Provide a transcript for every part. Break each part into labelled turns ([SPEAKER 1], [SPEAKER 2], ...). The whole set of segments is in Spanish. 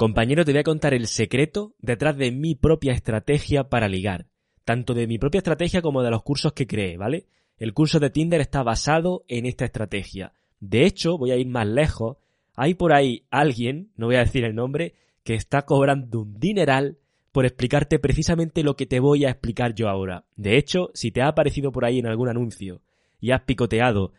[SPEAKER 1] Compañero, te voy a contar el secreto detrás de mi propia estrategia para ligar. Tanto de mi propia estrategia como de los cursos que creé, ¿vale? El curso de Tinder está basado en esta estrategia. De hecho, voy a ir más lejos. Hay por ahí alguien, no voy a decir el nombre, que está cobrando un dineral por explicarte precisamente lo que te voy a explicar yo ahora. De hecho, si te ha aparecido por ahí en algún anuncio y has picoteado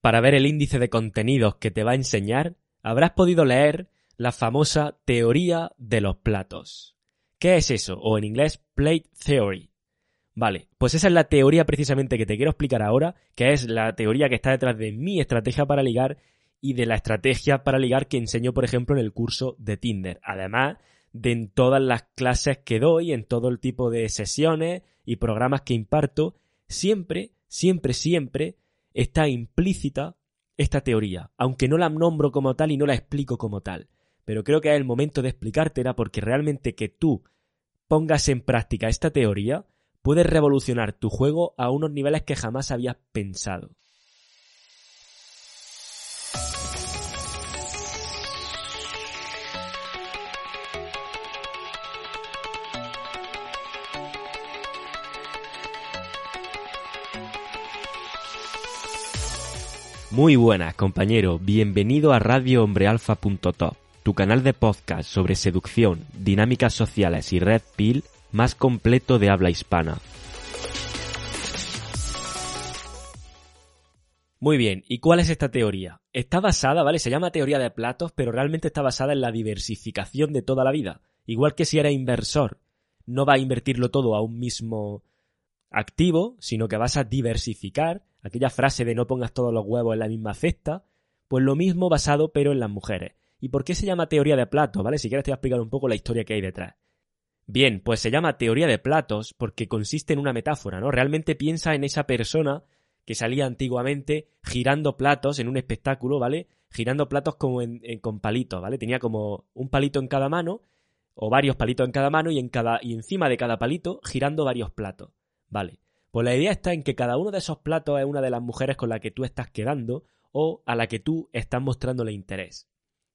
[SPEAKER 1] para ver el índice de contenidos que te va a enseñar, habrás podido leer la famosa teoría de los platos. ¿Qué es eso? O en inglés, plate theory. Vale, pues esa es la teoría precisamente que te quiero explicar ahora, que es la teoría que está detrás de mi estrategia para ligar y de la estrategia para ligar que enseño, por ejemplo, en el curso de Tinder. Además de en todas las clases que doy, en todo el tipo de sesiones y programas que imparto, siempre, siempre, siempre está implícita esta teoría, aunque no la nombro como tal y no la explico como tal pero creo que es el momento de explicártela porque realmente que tú pongas en práctica esta teoría puede revolucionar tu juego a unos niveles que jamás habías pensado. Muy buenas, compañero. Bienvenido a radiohombrealfa.top tu canal de podcast sobre seducción, dinámicas sociales y red pill más completo de habla hispana. Muy bien, ¿y cuál es esta teoría? Está basada, ¿vale? Se llama teoría de platos, pero realmente está basada en la diversificación de toda la vida. Igual que si eres inversor, no va a invertirlo todo a un mismo activo, sino que vas a diversificar, aquella frase de no pongas todos los huevos en la misma cesta, pues lo mismo basado pero en las mujeres. ¿Y por qué se llama teoría de platos? ¿Vale? Si quieres te voy a explicar un poco la historia que hay detrás. Bien, pues se llama teoría de platos porque consiste en una metáfora, ¿no? Realmente piensa en esa persona que salía antiguamente girando platos en un espectáculo, ¿vale? Girando platos como en, con palitos, ¿vale? Tenía como un palito en cada mano o varios palitos en cada mano y, en cada, y encima de cada palito girando varios platos, ¿vale? Pues la idea está en que cada uno de esos platos es una de las mujeres con la que tú estás quedando o a la que tú estás mostrándole interés.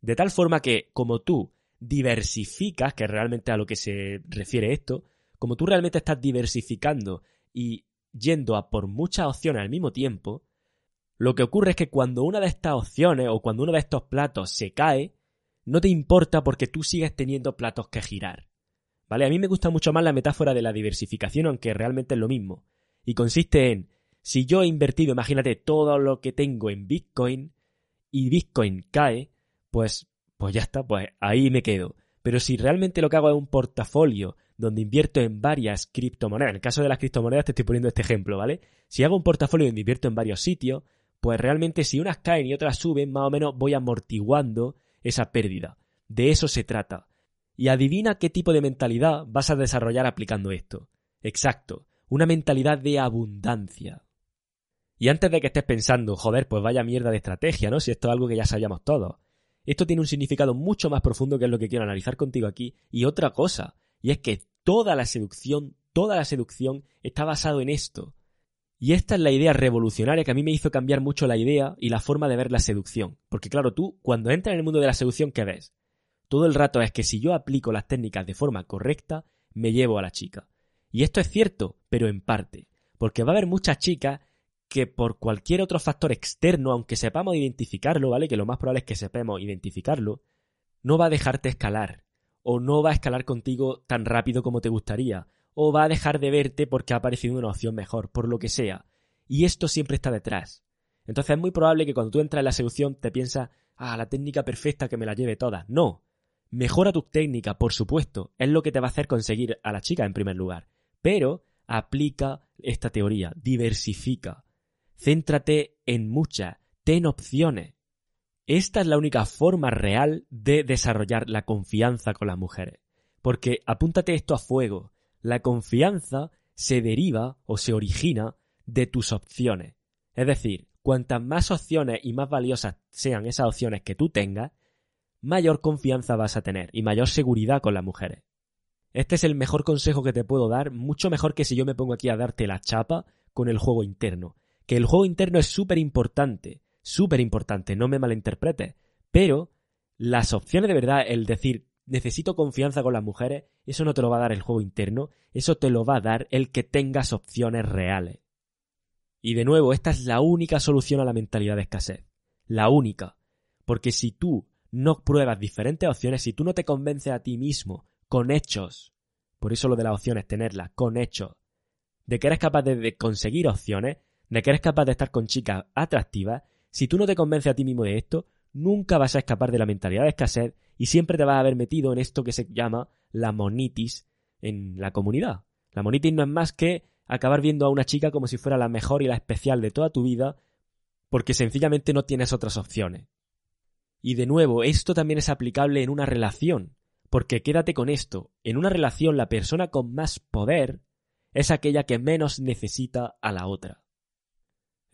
[SPEAKER 1] De tal forma que, como tú diversificas, que es realmente a lo que se refiere esto, como tú realmente estás diversificando y yendo a por muchas opciones al mismo tiempo, lo que ocurre es que cuando una de estas opciones o cuando uno de estos platos se cae, no te importa porque tú sigues teniendo platos que girar. ¿Vale? A mí me gusta mucho más la metáfora de la diversificación, aunque realmente es lo mismo. Y consiste en, si yo he invertido, imagínate, todo lo que tengo en Bitcoin y Bitcoin cae, pues, pues ya está, pues ahí me quedo. Pero si realmente lo que hago es un portafolio donde invierto en varias criptomonedas, en el caso de las criptomonedas te estoy poniendo este ejemplo, ¿vale? Si hago un portafolio donde invierto en varios sitios, pues realmente si unas caen y otras suben, más o menos voy amortiguando esa pérdida. De eso se trata. Y adivina qué tipo de mentalidad vas a desarrollar aplicando esto. Exacto, una mentalidad de abundancia. Y antes de que estés pensando, joder, pues vaya mierda de estrategia, ¿no? Si esto es algo que ya sabíamos todos. Esto tiene un significado mucho más profundo que es lo que quiero analizar contigo aquí. Y otra cosa, y es que toda la seducción, toda la seducción está basado en esto. Y esta es la idea revolucionaria que a mí me hizo cambiar mucho la idea y la forma de ver la seducción. Porque claro, tú cuando entras en el mundo de la seducción, ¿qué ves? Todo el rato es que si yo aplico las técnicas de forma correcta, me llevo a la chica. Y esto es cierto, pero en parte. Porque va a haber muchas chicas que por cualquier otro factor externo, aunque sepamos identificarlo, ¿vale? Que lo más probable es que sepamos identificarlo, no va a dejarte escalar, o no va a escalar contigo tan rápido como te gustaría, o va a dejar de verte porque ha aparecido una opción mejor, por lo que sea. Y esto siempre está detrás. Entonces es muy probable que cuando tú entras en la seducción te piensas, ah, la técnica perfecta que me la lleve toda. No. Mejora tu técnica, por supuesto, es lo que te va a hacer conseguir a la chica en primer lugar. Pero aplica esta teoría, diversifica. Céntrate en muchas, ten opciones. Esta es la única forma real de desarrollar la confianza con las mujeres. Porque apúntate esto a fuego. La confianza se deriva o se origina de tus opciones. Es decir, cuantas más opciones y más valiosas sean esas opciones que tú tengas, mayor confianza vas a tener y mayor seguridad con las mujeres. Este es el mejor consejo que te puedo dar, mucho mejor que si yo me pongo aquí a darte la chapa con el juego interno que el juego interno es súper importante, súper importante, no me malinterpretes, pero las opciones de verdad, el decir necesito confianza con las mujeres, eso no te lo va a dar el juego interno, eso te lo va a dar el que tengas opciones reales. Y de nuevo, esta es la única solución a la mentalidad de escasez. La única. Porque si tú no pruebas diferentes opciones, si tú no te convences a ti mismo con hechos, por eso lo de las opciones, tenerlas con hechos, de que eres capaz de, conseguir opciones, de que eres capaz de estar con chicas atractivas, si tú no te convences a ti mismo de esto, nunca vas a escapar de la mentalidad de escasez y siempre te vas a haber metido en esto que se llama la monitis en la comunidad. La monitis no es más que acabar viendo a una chica como si fuera la mejor y la especial de toda tu vida porque sencillamente no tienes otras opciones. Y de nuevo, esto también es aplicable en una relación, porque quédate con esto, en una relación la persona con más poder es aquella que menos necesita a la otra.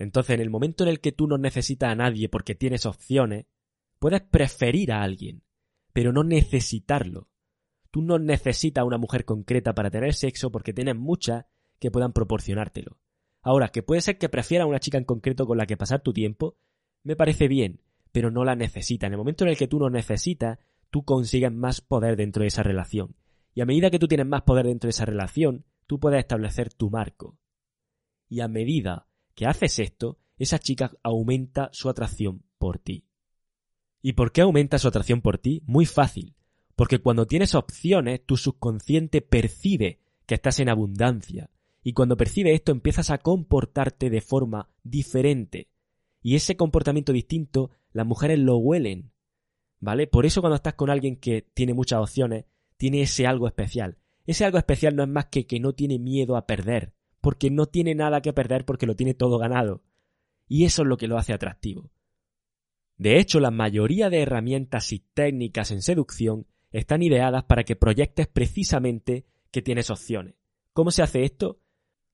[SPEAKER 1] Entonces, en el momento en el que tú no necesitas a nadie porque tienes opciones, puedes preferir a alguien, pero no necesitarlo. Tú no necesitas a una mujer concreta para tener sexo porque tienes muchas que puedan proporcionártelo. Ahora, que puede ser que prefieras a una chica en concreto con la que pasar tu tiempo, me parece bien, pero no la necesitas. En el momento en el que tú no necesitas, tú consigues más poder dentro de esa relación. Y a medida que tú tienes más poder dentro de esa relación, tú puedes establecer tu marco. Y a medida que haces esto, esa chica aumenta su atracción por ti. ¿Y por qué aumenta su atracción por ti? Muy fácil. Porque cuando tienes opciones, tu subconsciente percibe que estás en abundancia. Y cuando percibe esto, empiezas a comportarte de forma diferente. Y ese comportamiento distinto, las mujeres lo huelen. ¿Vale? Por eso cuando estás con alguien que tiene muchas opciones, tiene ese algo especial. Ese algo especial no es más que que no tiene miedo a perder porque no tiene nada que perder porque lo tiene todo ganado. Y eso es lo que lo hace atractivo. De hecho, la mayoría de herramientas y técnicas en seducción están ideadas para que proyectes precisamente que tienes opciones. ¿Cómo se hace esto?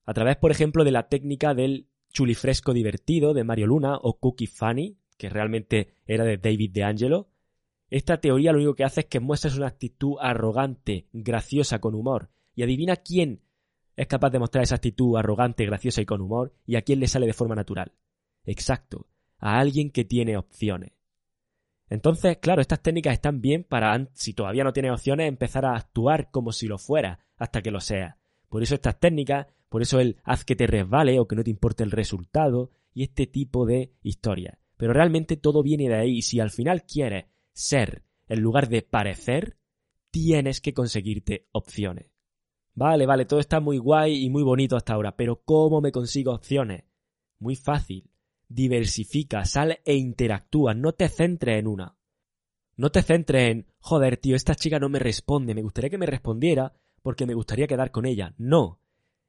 [SPEAKER 1] A través, por ejemplo, de la técnica del chulifresco divertido de Mario Luna o Cookie Funny, que realmente era de David DeAngelo. Esta teoría lo único que hace es que muestres una actitud arrogante, graciosa, con humor. Y adivina quién es capaz de mostrar esa actitud arrogante, graciosa y con humor, y a quién le sale de forma natural. Exacto, a alguien que tiene opciones. Entonces, claro, estas técnicas están bien para, si todavía no tienes opciones, empezar a actuar como si lo fuera, hasta que lo sea. Por eso estas técnicas, por eso el haz que te resbale o que no te importe el resultado, y este tipo de historias. Pero realmente todo viene de ahí, y si al final quieres ser en lugar de parecer, tienes que conseguirte opciones. Vale, vale, todo está muy guay y muy bonito hasta ahora, pero ¿cómo me consigo opciones? Muy fácil. Diversifica, sal e interactúa, no te centres en una. No te centres en, joder, tío, esta chica no me responde, me gustaría que me respondiera porque me gustaría quedar con ella. No.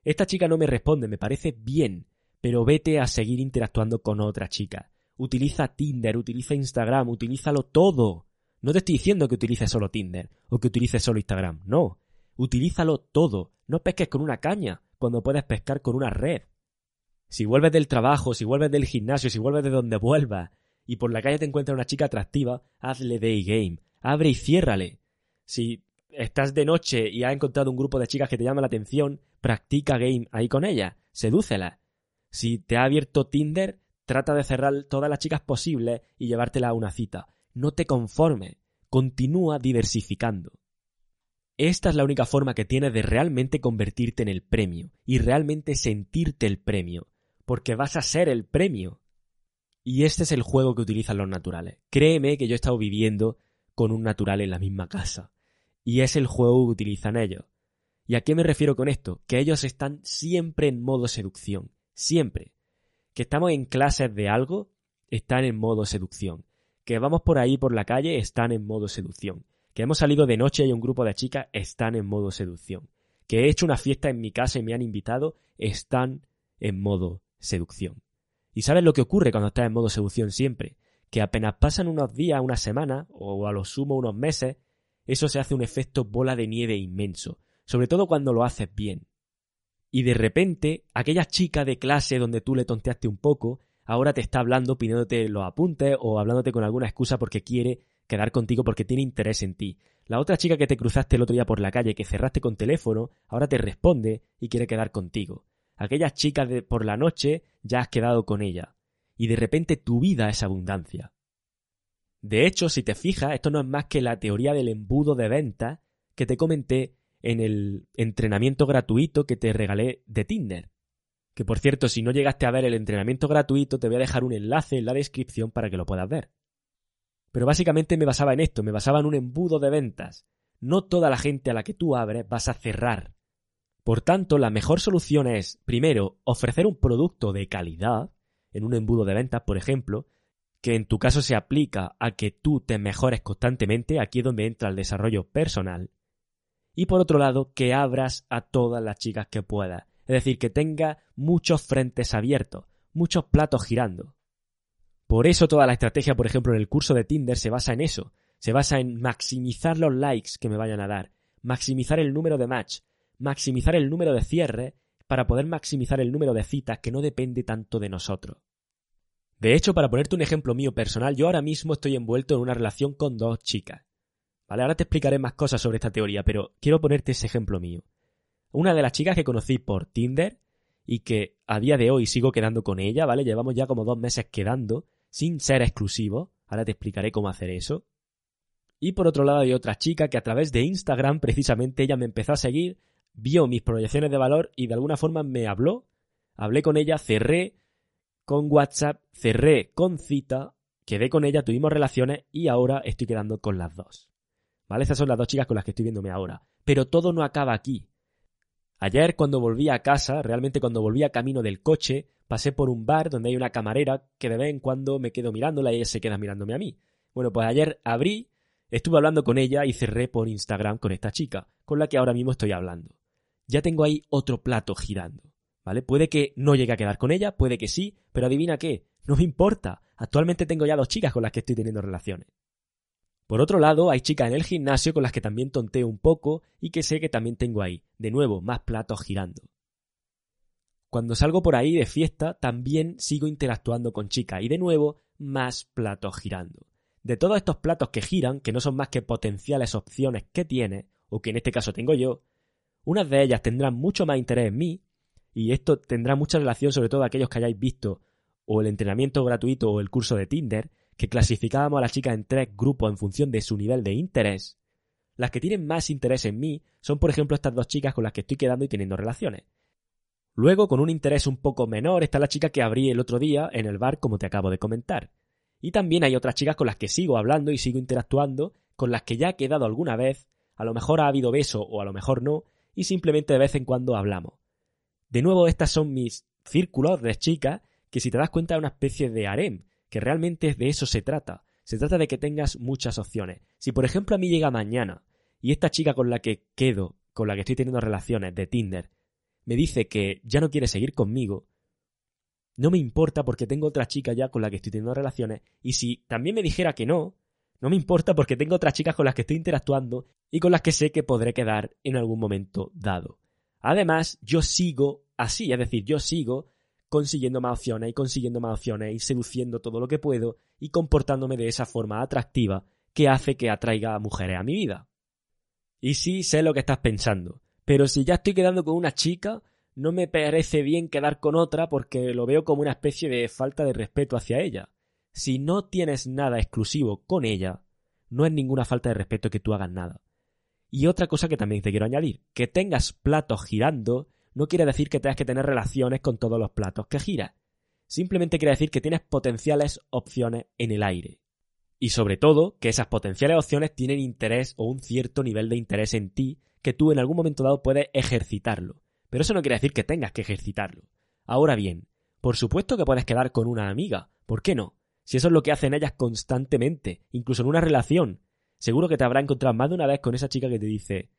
[SPEAKER 1] Esta chica no me responde, me parece bien, pero vete a seguir interactuando con otra chica. Utiliza Tinder, utiliza Instagram, utilízalo todo. No te estoy diciendo que utilices solo Tinder o que utilices solo Instagram, no. Utilízalo todo. No pesques con una caña cuando puedes pescar con una red. Si vuelves del trabajo, si vuelves del gimnasio, si vuelves de donde vuelvas y por la calle te encuentras una chica atractiva, hazle day game. Abre y ciérrale. Si estás de noche y has encontrado un grupo de chicas que te llama la atención, practica game ahí con ellas. Sedúcela. Si te ha abierto Tinder, trata de cerrar todas las chicas posibles y llevártela a una cita. No te conformes. Continúa diversificando. Esta es la única forma que tienes de realmente convertirte en el premio y realmente sentirte el premio, porque vas a ser el premio. Y este es el juego que utilizan los naturales. Créeme que yo he estado viviendo con un natural en la misma casa. Y es el juego que utilizan ellos. ¿Y a qué me refiero con esto? Que ellos están siempre en modo seducción. Siempre. Que estamos en clases de algo, están en modo seducción. Que vamos por ahí por la calle, están en modo seducción que hemos salido de noche y un grupo de chicas están en modo seducción, que he hecho una fiesta en mi casa y me han invitado, están en modo seducción. ¿Y sabes lo que ocurre cuando estás en modo seducción siempre? Que apenas pasan unos días, una semana, o a lo sumo unos meses, eso se hace un efecto bola de nieve inmenso, sobre todo cuando lo haces bien. Y de repente, aquella chica de clase donde tú le tonteaste un poco, ahora te está hablando pidiéndote los apuntes o hablándote con alguna excusa porque quiere quedar contigo porque tiene interés en ti. La otra chica que te cruzaste el otro día por la calle, que cerraste con teléfono, ahora te responde y quiere quedar contigo. Aquella chica de por la noche ya has quedado con ella. Y de repente tu vida es abundancia. De hecho, si te fijas, esto no es más que la teoría del embudo de ventas que te comenté en el entrenamiento gratuito que te regalé de Tinder. Que por cierto, si no llegaste a ver el entrenamiento gratuito, te voy a dejar un enlace en la descripción para que lo puedas ver. Pero básicamente me basaba en esto, me basaba en un embudo de ventas. No toda la gente a la que tú abres vas a cerrar. Por tanto, la mejor solución es, primero, ofrecer un producto de calidad, en un embudo de ventas, por ejemplo, que en tu caso se aplica a que tú te mejores constantemente, aquí es donde entra el desarrollo personal. Y por otro lado, que abras a todas las chicas que puedas. Es decir, que tenga muchos frentes abiertos, muchos platos girando. Por eso toda la estrategia, por ejemplo, en el curso de Tinder se basa en eso. Se basa en maximizar los likes que me vayan a dar, maximizar el número de match, maximizar el número de cierre para poder maximizar el número de citas que no depende tanto de nosotros. De hecho, para ponerte un ejemplo mío personal, yo ahora mismo estoy envuelto en una relación con dos chicas. Vale, ahora te explicaré más cosas sobre esta teoría, pero quiero ponerte ese ejemplo mío. Una de las chicas que conocí por Tinder y que a día de hoy sigo quedando con ella, ¿vale? Llevamos ya como dos meses quedando, sin ser exclusivos. Ahora te explicaré cómo hacer eso. Y por otro lado hay otra chica que a través de Instagram, precisamente ella me empezó a seguir, vio mis proyecciones de valor y de alguna forma me habló. Hablé con ella, cerré con WhatsApp, cerré con cita, quedé con ella, tuvimos relaciones y ahora estoy quedando con las dos. ¿Vale? Esas son las dos chicas con las que estoy viéndome ahora. Pero todo no acaba aquí. Ayer cuando volví a casa, realmente cuando volví a camino del coche, pasé por un bar donde hay una camarera que de vez en cuando me quedo mirándola y ella se queda mirándome a mí. Bueno, pues ayer abrí, estuve hablando con ella y cerré por Instagram con esta chica, con la que ahora mismo estoy hablando. Ya tengo ahí otro plato girando. ¿vale? Puede que no llegue a quedar con ella, puede que sí, pero adivina qué, no me importa. Actualmente tengo ya dos chicas con las que estoy teniendo relaciones. Por otro lado, hay chicas en el gimnasio con las que también tonteo un poco y que sé que también tengo ahí. De nuevo, más platos girando. Cuando salgo por ahí de fiesta, también sigo interactuando con chicas y de nuevo, más platos girando. De todos estos platos que giran, que no son más que potenciales opciones que tiene, o que en este caso tengo yo, unas de ellas tendrán mucho más interés en mí y esto tendrá mucha relación sobre todo a aquellos que hayáis visto o el entrenamiento gratuito o el curso de Tinder, que clasificábamos a las chicas en tres grupos en función de su nivel de interés. Las que tienen más interés en mí son, por ejemplo, estas dos chicas con las que estoy quedando y teniendo relaciones. Luego, con un interés un poco menor, está la chica que abrí el otro día en el bar, como te acabo de comentar. Y también hay otras chicas con las que sigo hablando y sigo interactuando, con las que ya he quedado alguna vez, a lo mejor ha habido beso o a lo mejor no, y simplemente de vez en cuando hablamos. De nuevo, estas son mis círculos de chicas que si te das cuenta es una especie de harem, que realmente de eso se trata. Se trata de que tengas muchas opciones. Si por ejemplo a mí llega mañana y esta chica con la que quedo, con la que estoy teniendo relaciones de Tinder, me dice que ya no quiere seguir conmigo, no me importa porque tengo otra chica ya con la que estoy teniendo relaciones y si también me dijera que no, no me importa porque tengo otras chicas con las que estoy interactuando y con las que sé que podré quedar en algún momento dado. Además, yo sigo así, es decir, yo sigo consiguiendo más opciones y consiguiendo más opciones y seduciendo todo lo que puedo y comportándome de esa forma atractiva que hace que atraiga a mujeres a mi vida. Y sí sé lo que estás pensando, pero si ya estoy quedando con una chica, no me parece bien quedar con otra porque lo veo como una especie de falta de respeto hacia ella. Si no tienes nada exclusivo con ella, no es ninguna falta de respeto que tú hagas nada. Y otra cosa que también te quiero añadir, que tengas platos girando no quiere decir que tengas que tener relaciones con todos los platos que giras. Simplemente quiere decir que tienes potenciales opciones en el aire. Y sobre todo, que esas potenciales opciones tienen interés o un cierto nivel de interés en ti que tú en algún momento dado puedes ejercitarlo. Pero eso no quiere decir que tengas que ejercitarlo. Ahora bien, por supuesto que puedes quedar con una amiga. ¿Por qué no? Si eso es lo que hacen ellas constantemente, incluso en una relación. Seguro que te habrá encontrado más de una vez con esa chica que te dice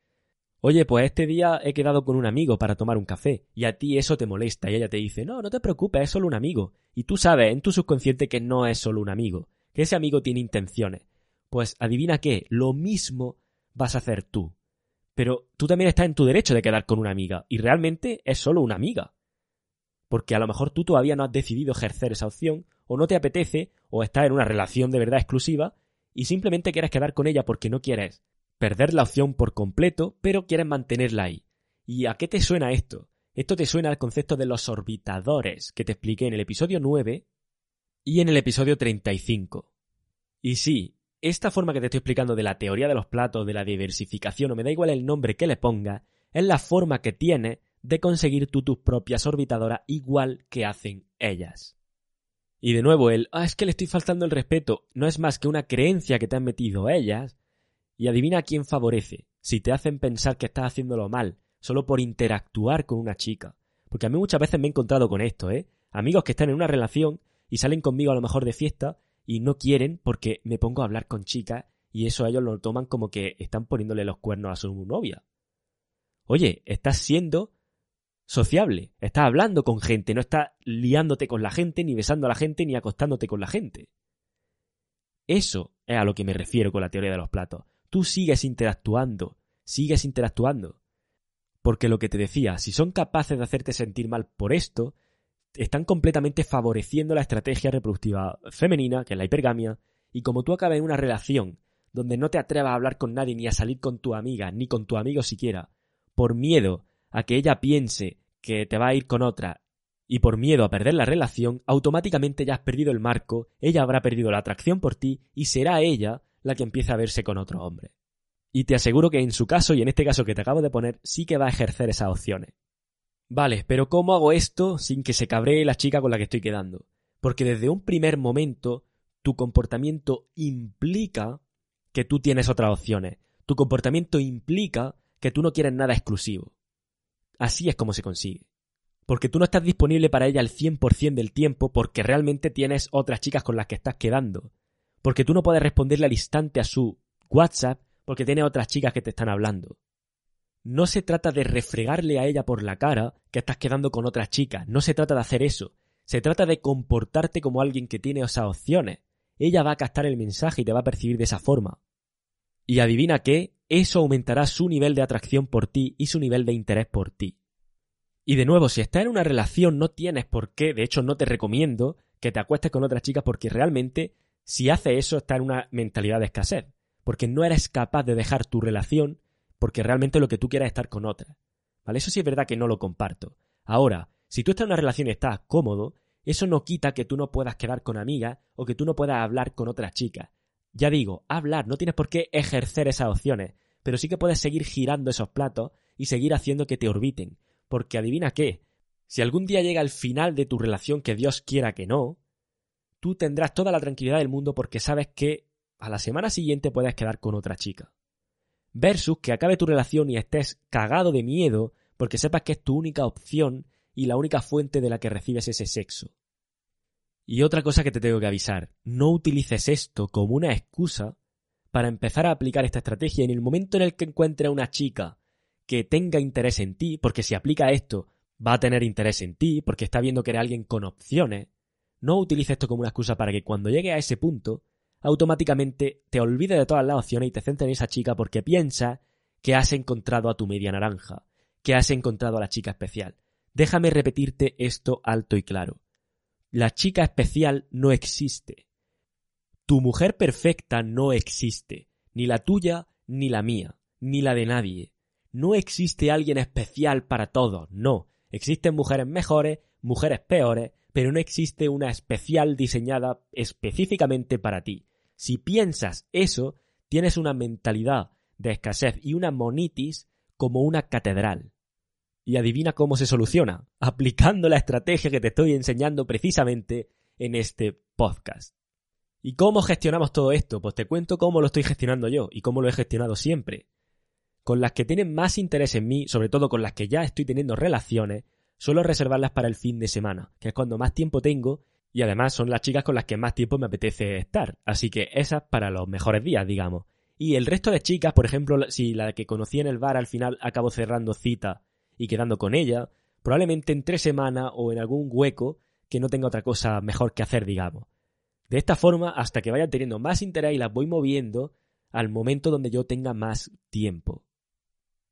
[SPEAKER 1] Oye, pues este día he quedado con un amigo para tomar un café, y a ti eso te molesta, y ella te dice No, no te preocupes, es solo un amigo. Y tú sabes en tu subconsciente que no es solo un amigo, que ese amigo tiene intenciones. Pues adivina qué, lo mismo vas a hacer tú. Pero tú también estás en tu derecho de quedar con una amiga, y realmente es solo una amiga. Porque a lo mejor tú todavía no has decidido ejercer esa opción, o no te apetece, o estás en una relación de verdad exclusiva, y simplemente quieres quedar con ella porque no quieres perder la opción por completo, pero quieres mantenerla ahí. ¿Y a qué te suena esto? Esto te suena al concepto de los orbitadores que te expliqué en el episodio 9 y en el episodio 35. Y sí, esta forma que te estoy explicando de la teoría de los platos, de la diversificación, o me da igual el nombre que le ponga, es la forma que tiene de conseguir tú tus propias orbitadoras igual que hacen ellas. Y de nuevo el, ah, es que le estoy faltando el respeto, no es más que una creencia que te han metido ellas, y adivina a quién favorece, si te hacen pensar que estás haciéndolo mal, solo por interactuar con una chica. Porque a mí muchas veces me he encontrado con esto, ¿eh? Amigos que están en una relación y salen conmigo a lo mejor de fiesta y no quieren porque me pongo a hablar con chicas y eso ellos lo toman como que están poniéndole los cuernos a su novia. Oye, estás siendo sociable, estás hablando con gente, no estás liándote con la gente, ni besando a la gente, ni acostándote con la gente. Eso es a lo que me refiero con la teoría de los platos. Tú sigues interactuando, sigues interactuando. Porque lo que te decía, si son capaces de hacerte sentir mal por esto, están completamente favoreciendo la estrategia reproductiva femenina, que es la hipergamia, y como tú acabas en una relación donde no te atrevas a hablar con nadie ni a salir con tu amiga, ni con tu amigo siquiera, por miedo a que ella piense que te va a ir con otra y por miedo a perder la relación, automáticamente ya has perdido el marco, ella habrá perdido la atracción por ti y será ella la que empiece a verse con otro hombre. Y te aseguro que en su caso y en este caso que te acabo de poner, sí que va a ejercer esas opciones. Vale, pero ¿cómo hago esto sin que se cabree la chica con la que estoy quedando? Porque desde un primer momento tu comportamiento implica que tú tienes otras opciones. Tu comportamiento implica que tú no quieres nada exclusivo. Así es como se consigue. Porque tú no estás disponible para ella al 100% del tiempo porque realmente tienes otras chicas con las que estás quedando. Porque tú no puedes responderle al instante a su WhatsApp porque tiene otras chicas que te están hablando. No se trata de refregarle a ella por la cara que estás quedando con otras chicas, no se trata de hacer eso, se trata de comportarte como alguien que tiene esas opciones. Ella va a captar el mensaje y te va a percibir de esa forma. Y adivina qué, eso aumentará su nivel de atracción por ti y su nivel de interés por ti. Y de nuevo, si estás en una relación no tienes por qué, de hecho no te recomiendo que te acuestes con otras chicas porque realmente si hace eso está en una mentalidad de escasez, porque no eres capaz de dejar tu relación porque realmente lo que tú quieras es estar con otra. ¿Vale? Eso sí es verdad que no lo comparto. Ahora, si tú estás en una relación y estás cómodo, eso no quita que tú no puedas quedar con amigas o que tú no puedas hablar con otras chicas. Ya digo, hablar, no tienes por qué ejercer esas opciones, pero sí que puedes seguir girando esos platos y seguir haciendo que te orbiten. Porque adivina qué, si algún día llega el final de tu relación que Dios quiera que no, tú tendrás toda la tranquilidad del mundo porque sabes que a la semana siguiente puedes quedar con otra chica versus que acabe tu relación y estés cagado de miedo porque sepas que es tu única opción y la única fuente de la que recibes ese sexo. Y otra cosa que te tengo que avisar, no utilices esto como una excusa para empezar a aplicar esta estrategia en el momento en el que encuentre a una chica que tenga interés en ti, porque si aplica esto va a tener interés en ti, porque está viendo que eres alguien con opciones, no utilices esto como una excusa para que cuando llegue a ese punto automáticamente te olvides de todas las opciones y te centres en esa chica porque piensa que has encontrado a tu media naranja, que has encontrado a la chica especial. Déjame repetirte esto alto y claro. La chica especial no existe. Tu mujer perfecta no existe, ni la tuya, ni la mía, ni la de nadie. No existe alguien especial para todos, no. Existen mujeres mejores, mujeres peores, pero no existe una especial diseñada específicamente para ti. Si piensas eso, tienes una mentalidad de escasez y una monitis como una catedral. Y adivina cómo se soluciona, aplicando la estrategia que te estoy enseñando precisamente en este podcast. ¿Y cómo gestionamos todo esto? Pues te cuento cómo lo estoy gestionando yo y cómo lo he gestionado siempre. Con las que tienen más interés en mí, sobre todo con las que ya estoy teniendo relaciones, suelo reservarlas para el fin de semana, que es cuando más tiempo tengo y además son las chicas con las que más tiempo me apetece estar. Así que esas para los mejores días, digamos. Y el resto de chicas, por ejemplo, si la que conocí en el bar al final acabo cerrando cita y quedando con ella, probablemente en tres semanas o en algún hueco que no tenga otra cosa mejor que hacer, digamos. De esta forma, hasta que vayan teniendo más interés y las voy moviendo al momento donde yo tenga más tiempo.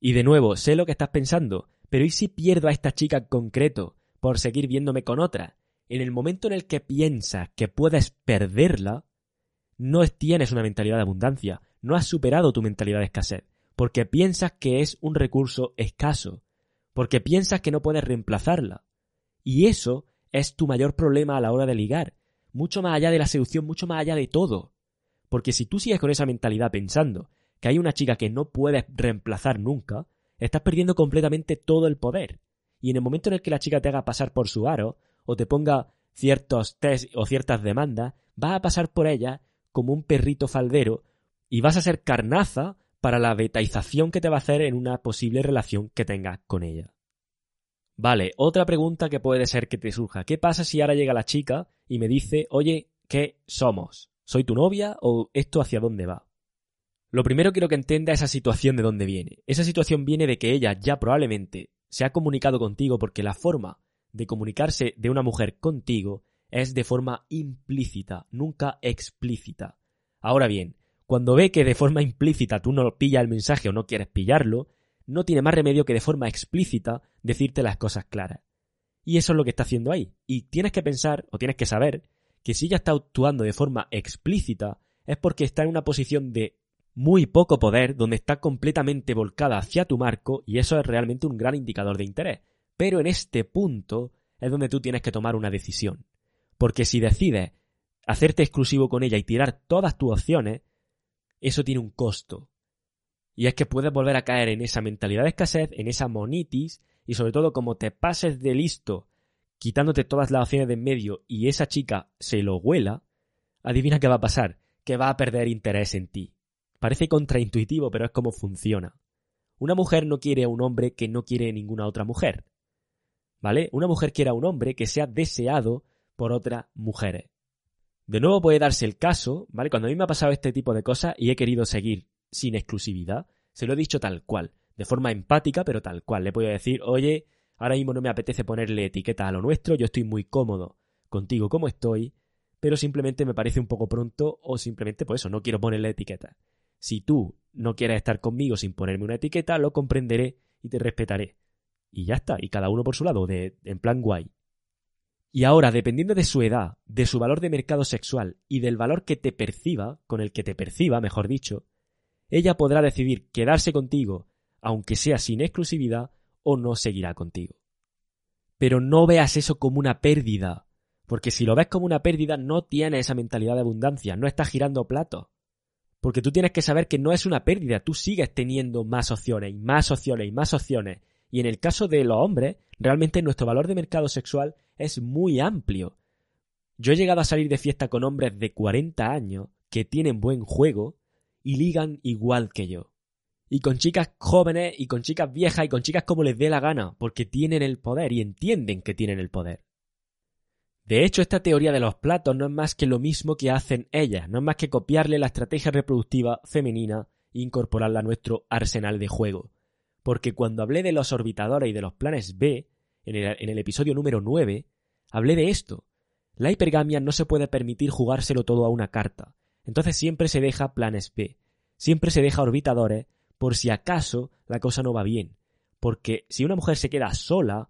[SPEAKER 1] Y de nuevo, sé lo que estás pensando, pero ¿y si pierdo a esta chica en concreto por seguir viéndome con otra? En el momento en el que piensas que puedes perderla, no tienes una mentalidad de abundancia, no has superado tu mentalidad de escasez, porque piensas que es un recurso escaso, porque piensas que no puedes reemplazarla. Y eso es tu mayor problema a la hora de ligar, mucho más allá de la seducción, mucho más allá de todo. Porque si tú sigues con esa mentalidad pensando que hay una chica que no puedes reemplazar nunca, estás perdiendo completamente todo el poder. Y en el momento en el que la chica te haga pasar por su aro, o te ponga ciertos test o ciertas demandas, vas a pasar por ella como un perrito faldero y vas a ser carnaza para la betaización que te va a hacer en una posible relación que tengas con ella. Vale, otra pregunta que puede ser que te surja. ¿Qué pasa si ahora llega la chica y me dice, oye, ¿qué somos? ¿Soy tu novia o esto hacia dónde va? Lo primero quiero que entienda esa situación de dónde viene. Esa situación viene de que ella ya probablemente se ha comunicado contigo porque la forma de comunicarse de una mujer contigo es de forma implícita, nunca explícita. Ahora bien, cuando ve que de forma implícita tú no pillas el mensaje o no quieres pillarlo, no tiene más remedio que de forma explícita decirte las cosas claras. Y eso es lo que está haciendo ahí. Y tienes que pensar, o tienes que saber, que si ella está actuando de forma explícita, es porque está en una posición de muy poco poder, donde está completamente volcada hacia tu marco, y eso es realmente un gran indicador de interés. Pero en este punto es donde tú tienes que tomar una decisión. Porque si decides hacerte exclusivo con ella y tirar todas tus opciones, eso tiene un costo. Y es que puedes volver a caer en esa mentalidad de escasez, en esa monitis, y sobre todo como te pases de listo quitándote todas las opciones de en medio y esa chica se lo huela, adivina qué va a pasar, que va a perder interés en ti. Parece contraintuitivo, pero es como funciona. Una mujer no quiere a un hombre que no quiere ninguna otra mujer. ¿Vale? Una mujer quiere a un hombre que sea deseado por otras mujeres. De nuevo puede darse el caso, ¿vale? Cuando a mí me ha pasado este tipo de cosas y he querido seguir sin exclusividad, se lo he dicho tal cual, de forma empática, pero tal cual. Le puedo decir, oye, ahora mismo no me apetece ponerle etiqueta a lo nuestro, yo estoy muy cómodo contigo como estoy, pero simplemente me parece un poco pronto o simplemente por pues eso, no quiero ponerle etiqueta. Si tú no quieres estar conmigo sin ponerme una etiqueta, lo comprenderé y te respetaré. Y ya está, y cada uno por su lado, de, en plan guay. Y ahora, dependiendo de su edad, de su valor de mercado sexual y del valor que te perciba, con el que te perciba, mejor dicho, ella podrá decidir quedarse contigo, aunque sea sin exclusividad, o no seguirá contigo. Pero no veas eso como una pérdida, porque si lo ves como una pérdida no tienes esa mentalidad de abundancia, no estás girando platos. Porque tú tienes que saber que no es una pérdida, tú sigues teniendo más opciones y más opciones y más opciones. Y en el caso de los hombres, realmente nuestro valor de mercado sexual es muy amplio. Yo he llegado a salir de fiesta con hombres de 40 años que tienen buen juego y ligan igual que yo. Y con chicas jóvenes y con chicas viejas y con chicas como les dé la gana, porque tienen el poder y entienden que tienen el poder. De hecho, esta teoría de los platos no es más que lo mismo que hacen ellas, no es más que copiarle la estrategia reproductiva femenina e incorporarla a nuestro arsenal de juego. Porque cuando hablé de los orbitadores y de los planes B, en el, episodio número 9, hablé de esto. La hipergamia no se puede permitir jugárselo todo a una carta. Entonces siempre se deja planes B. Siempre se deja orbitadores por si acaso la cosa no va bien. Porque si una mujer se queda sola,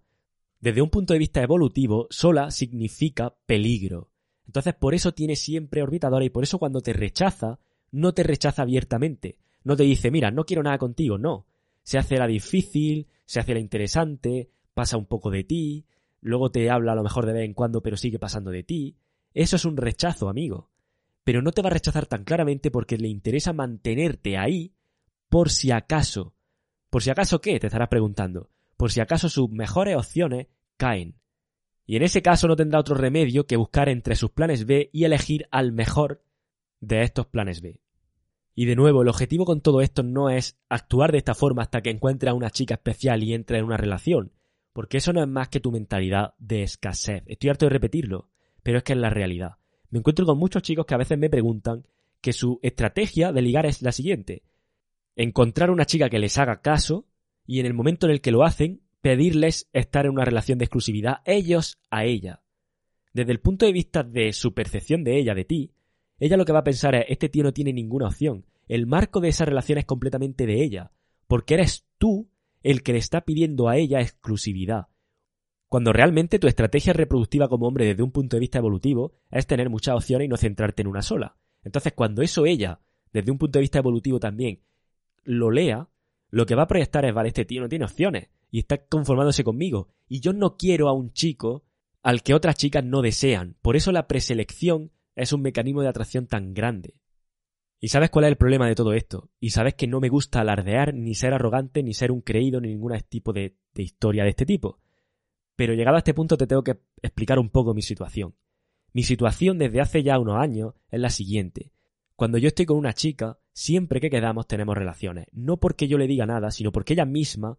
[SPEAKER 1] desde un punto de vista evolutivo, sola significa peligro. Entonces por eso tiene siempre orbitadores y por eso cuando te rechaza, no te rechaza abiertamente. No te dice, mira, no quiero nada contigo, no. Se hace la difícil, se hace la interesante, pasa un poco de ti, luego te habla a lo mejor de vez en cuando, pero sigue pasando de ti. Eso es un rechazo, amigo. Pero no te va a rechazar tan claramente porque le interesa mantenerte ahí por si acaso. ¿Por si acaso qué? Te estarás preguntando. Por si acaso sus mejores opciones caen. Y en ese caso no tendrá otro remedio que buscar entre sus planes B y elegir al mejor de estos planes B. Y de nuevo, el objetivo con todo esto no es actuar de esta forma hasta que encuentre a una chica especial y entre en una relación, porque eso no es más que tu mentalidad de escasez. Estoy harto de repetirlo, pero es que es la realidad. Me encuentro con muchos chicos que a veces me preguntan que su estrategia de ligar es la siguiente. Encontrar una chica que les haga caso y en el momento en el que lo hacen, pedirles estar en una relación de exclusividad ellos a ella. Desde el punto de vista de su percepción de ella, de ti, ella lo que va a pensar es, este tío no tiene ninguna opción. El marco de esa relación es completamente de ella, porque eres tú el que le está pidiendo a ella exclusividad. Cuando realmente tu estrategia reproductiva como hombre desde un punto de vista evolutivo es tener muchas opciones y no centrarte en una sola. Entonces cuando eso ella, desde un punto de vista evolutivo también, lo lea, lo que va a proyectar es, vale, este tío no tiene opciones y está conformándose conmigo. Y yo no quiero a un chico al que otras chicas no desean. Por eso la preselección es un mecanismo de atracción tan grande. ¿Y sabes cuál es el problema de todo esto? Y sabes que no me gusta alardear, ni ser arrogante, ni ser un creído, ni ningún tipo de, de historia de este tipo. Pero llegado a este punto te tengo que explicar un poco mi situación. Mi situación desde hace ya unos años es la siguiente. Cuando yo estoy con una chica, siempre que quedamos tenemos relaciones. No porque yo le diga nada, sino porque ella misma,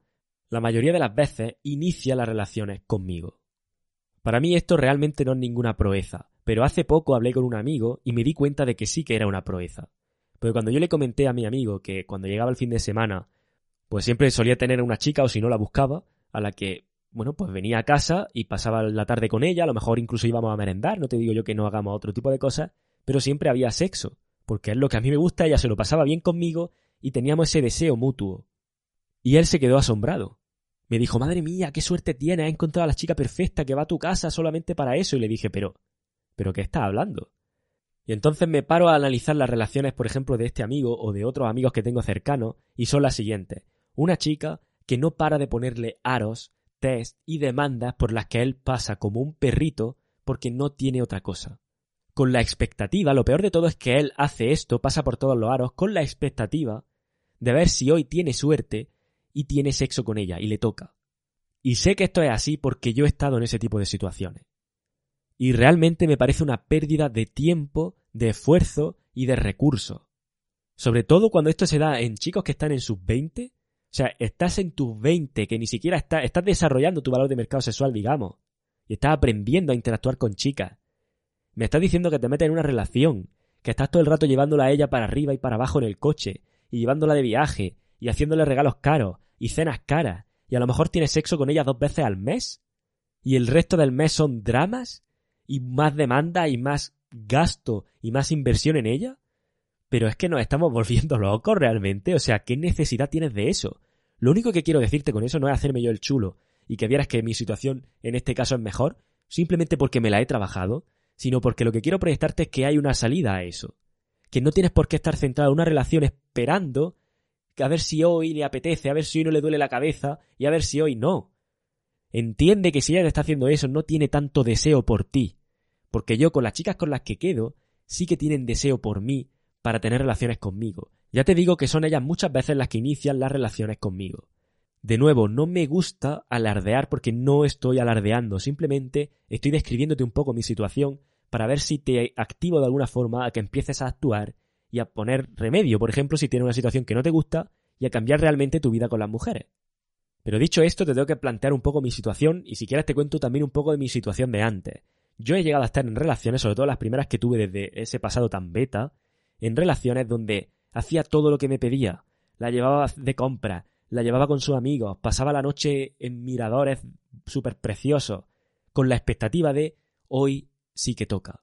[SPEAKER 1] la mayoría de las veces, inicia las relaciones conmigo. Para mí esto realmente no es ninguna proeza, pero hace poco hablé con un amigo y me di cuenta de que sí que era una proeza. Porque cuando yo le comenté a mi amigo que cuando llegaba el fin de semana, pues siempre solía tener una chica o si no la buscaba, a la que bueno, pues venía a casa y pasaba la tarde con ella, a lo mejor incluso íbamos a merendar, no te digo yo que no hagamos otro tipo de cosas, pero siempre había sexo, porque es lo que a mí me gusta, ella se lo pasaba bien conmigo y teníamos ese deseo mutuo. Y él se quedó asombrado. Me dijo, madre mía, qué suerte tienes, has encontrado a la chica perfecta que va a tu casa solamente para eso. Y le dije, pero, pero ¿qué estás hablando? Y entonces me paro a analizar las relaciones, por ejemplo, de este amigo o de otros amigos que tengo cercanos, y son las siguientes. Una chica que no para de ponerle aros test y demandas por las que él pasa como un perrito porque no tiene otra cosa. Con la expectativa, lo peor de todo es que él hace esto, pasa por todos los aros, con la expectativa de ver si hoy tiene suerte y tiene sexo con ella y le toca. Y sé que esto es así porque yo he estado en ese tipo de situaciones. Y realmente me parece una pérdida de tiempo, de esfuerzo y de recursos. Sobre todo cuando esto se da en chicos que están en sus 20 o sea, estás en tus 20, que ni siquiera estás, estás desarrollando tu valor de mercado sexual, digamos. Y estás aprendiendo a interactuar con chicas. Me estás diciendo que te metes en una relación, que estás todo el rato llevándola a ella para arriba y para abajo en el coche, y llevándola de viaje, y haciéndole regalos caros, y cenas caras, y a lo mejor tienes sexo con ella dos veces al mes, y el resto del mes son dramas, y más demanda, y más gasto, y más inversión en ella. Pero es que nos estamos volviendo locos realmente. O sea, ¿qué necesidad tienes de eso? Lo único que quiero decirte con eso no es hacerme yo el chulo y que vieras que mi situación en este caso es mejor, simplemente porque me la he trabajado, sino porque lo que quiero proyectarte es que hay una salida a eso. Que no tienes por qué estar centrado en una relación esperando que a ver si hoy le apetece, a ver si hoy no le duele la cabeza y a ver si hoy no. Entiende que si ella está haciendo eso no tiene tanto deseo por ti. Porque yo con las chicas con las que quedo sí que tienen deseo por mí para tener relaciones conmigo. Ya te digo que son ellas muchas veces las que inician las relaciones conmigo. De nuevo, no me gusta alardear porque no estoy alardeando, simplemente estoy describiéndote un poco mi situación para ver si te activo de alguna forma a que empieces a actuar y a poner remedio, por ejemplo, si tienes una situación que no te gusta y a cambiar realmente tu vida con las mujeres. Pero dicho esto, te tengo que plantear un poco mi situación y si quieres te cuento también un poco de mi situación de antes. Yo he llegado a estar en relaciones, sobre todo las primeras que tuve desde ese pasado tan beta, en relaciones donde hacía todo lo que me pedía, la llevaba de compra, la llevaba con sus amigos, pasaba la noche en miradores súper preciosos, con la expectativa de hoy sí que toca.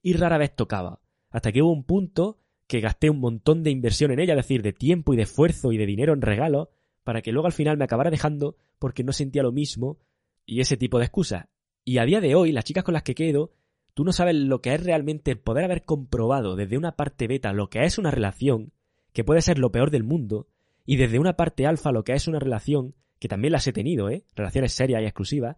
[SPEAKER 1] Y rara vez tocaba, hasta que hubo un punto que gasté un montón de inversión en ella, es decir, de tiempo y de esfuerzo y de dinero en regalos, para que luego al final me acabara dejando porque no sentía lo mismo y ese tipo de excusas. Y a día de hoy, las chicas con las que quedo Tú no sabes lo que es realmente poder haber comprobado desde una parte beta lo que es una relación, que puede ser lo peor del mundo, y desde una parte alfa lo que es una relación, que también las he tenido, ¿eh? Relaciones serias y exclusivas,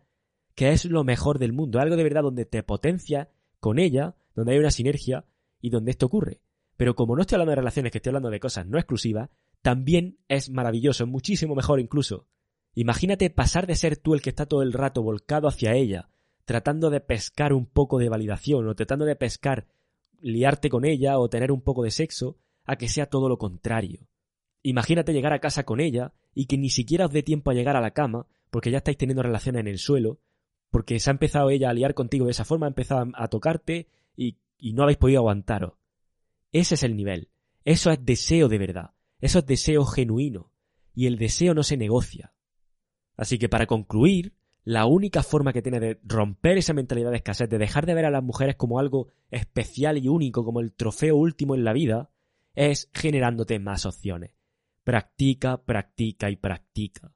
[SPEAKER 1] que es lo mejor del mundo, algo de verdad donde te potencia con ella, donde hay una sinergia y donde esto ocurre. Pero como no estoy hablando de relaciones, que estoy hablando de cosas no exclusivas, también es maravilloso, muchísimo mejor incluso. Imagínate pasar de ser tú el que está todo el rato volcado hacia ella, tratando de pescar un poco de validación o tratando de pescar liarte con ella o tener un poco de sexo, a que sea todo lo contrario. Imagínate llegar a casa con ella y que ni siquiera os dé tiempo a llegar a la cama porque ya estáis teniendo relaciones en el suelo, porque se ha empezado ella a liar contigo de esa forma, ha empezado a tocarte y, no habéis podido aguantaros. Ese es el nivel. Eso es deseo de verdad. Eso es deseo genuino. Y el deseo no se negocia. Así que para concluir, la única forma que tiene de romper esa mentalidad de escasez, de dejar de ver a las mujeres como algo especial y único, como el trofeo último en la vida, es generándote más opciones. Practica, practica y practica.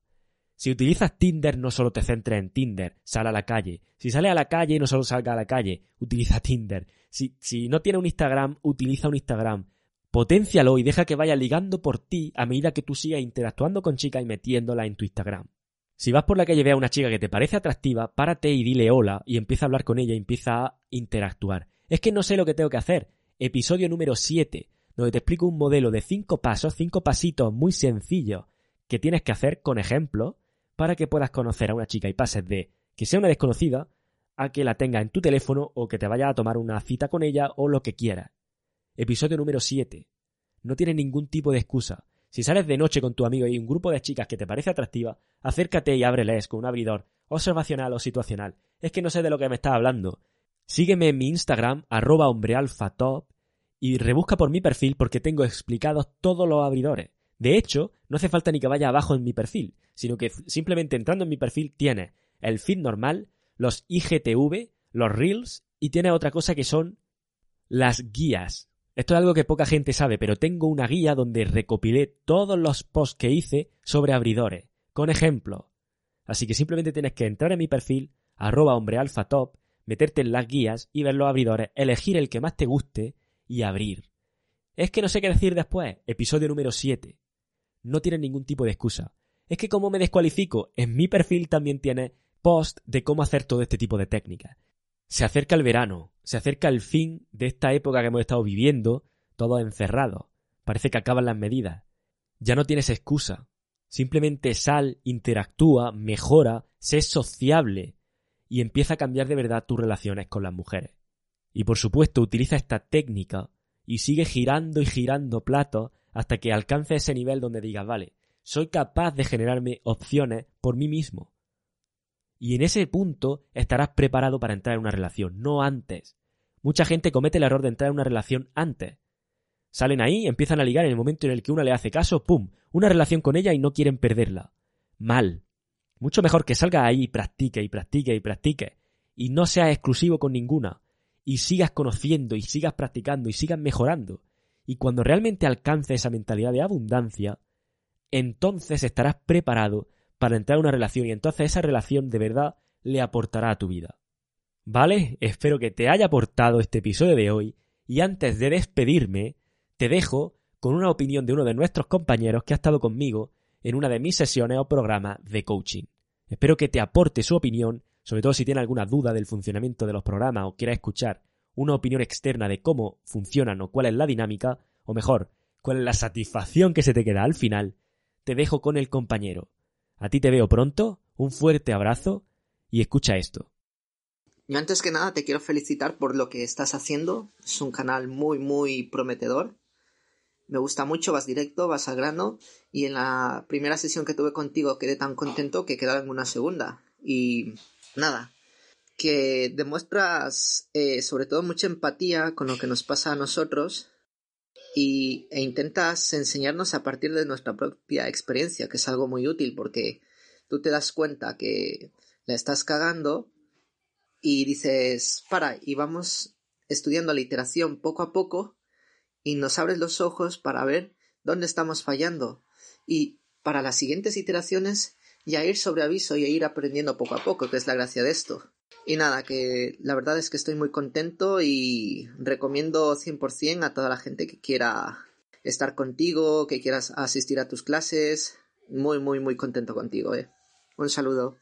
[SPEAKER 1] Si utilizas Tinder, no solo te centres en Tinder, sal a la calle. Si sale a la calle, no solo salga a la calle, utiliza Tinder. Si, si no tiene un Instagram, utiliza un Instagram. Potencialo y deja que vaya ligando por ti a medida que tú sigas interactuando con chicas y metiéndola en tu Instagram. Si vas por la calle y a una chica que te parece atractiva, párate y dile hola y empieza a hablar con ella y empieza a interactuar. Es que no sé lo que tengo que hacer. Episodio número 7. donde te explico un modelo de cinco pasos, cinco pasitos muy sencillos que tienes que hacer con ejemplos para que puedas conocer a una chica y pases de que sea una desconocida a que la tenga en tu teléfono o que te vaya a tomar una cita con ella o lo que quieras. Episodio número 7. No tienes ningún tipo de excusa. Si sales de noche con tu amigo y un grupo de chicas que te parece atractiva, acércate y ábreles con un abridor, observacional o situacional. Es que no sé de lo que me estás hablando. Sígueme en mi Instagram, arroba hombrealfatop, y rebusca por mi perfil porque tengo explicados todos los abridores. De hecho, no hace falta ni que vaya abajo en mi perfil, sino que simplemente entrando en mi perfil tienes el feed normal, los IGTV, los Reels y tiene otra cosa que son las guías. Esto es algo que poca gente sabe, pero tengo una guía donde recopilé todos los posts que hice sobre abridores, con ejemplos. Así que simplemente tienes que entrar en mi perfil, arroba hombrealfatop, meterte en las guías y ver los abridores, elegir el que más te guste y abrir. Es que no sé qué decir después. Episodio número 7. No tiene ningún tipo de excusa. Es que como me descualifico, en mi perfil también tiene post de cómo hacer todo este tipo de técnicas. Se acerca el verano, se acerca el fin de esta época que hemos estado viviendo, todos encerrados. Parece que acaban las medidas. Ya no tienes excusa. Simplemente sal, interactúa, mejora, sé sociable y empieza a cambiar de verdad tus relaciones con las mujeres. Y por supuesto utiliza esta técnica y sigue girando y girando platos hasta que alcance ese nivel donde digas, vale, soy capaz de generarme opciones por mí mismo. Y en ese punto estarás preparado para entrar en una relación, no antes. Mucha gente comete el error de entrar en una relación antes. Salen ahí, empiezan a ligar en el momento en el que una le hace caso, ¡pum! Una relación con ella y no quieren perderla. Mal. Mucho mejor que salga ahí y practique y practique y practique. Y no seas exclusivo con ninguna. Y sigas conociendo y sigas practicando y sigas mejorando. Y cuando realmente alcance esa mentalidad de abundancia, entonces estarás preparado para entrar en una relación y entonces esa relación de verdad le aportará a tu vida. ¿Vale? Espero que te haya aportado este episodio de hoy y antes de despedirme, te dejo con una opinión de uno de nuestros compañeros que ha estado conmigo en una de mis sesiones o programas de coaching. Espero que te aporte su opinión, sobre todo si tiene alguna duda del funcionamiento de los programas o quiera escuchar una opinión externa de cómo funcionan o cuál es la dinámica, o mejor, cuál es la satisfacción que se te queda al final, te dejo con el compañero. A ti te veo pronto, un fuerte abrazo y escucha esto.
[SPEAKER 2] Yo antes que nada te quiero felicitar por lo que estás haciendo. Es un canal muy, muy prometedor. Me gusta mucho, vas directo, vas al grano. Y en la primera sesión que tuve contigo quedé tan contento que quedaba en una segunda. Y nada, que demuestras eh, sobre todo mucha empatía con lo que nos pasa a nosotros y, e intentas enseñarnos a partir de nuestra propia experiencia, que es algo muy útil porque tú te das cuenta que la estás cagando y dices, para, y vamos estudiando la iteración poco a poco y nos abres los ojos para ver dónde estamos fallando y para las siguientes iteraciones ya ir sobre aviso y ir aprendiendo poco a poco, que es la gracia de esto. Y nada, que la verdad es que estoy muy contento y recomiendo 100% a toda la gente que quiera estar contigo, que quieras asistir a tus clases. Muy, muy, muy contento contigo, eh. Un saludo.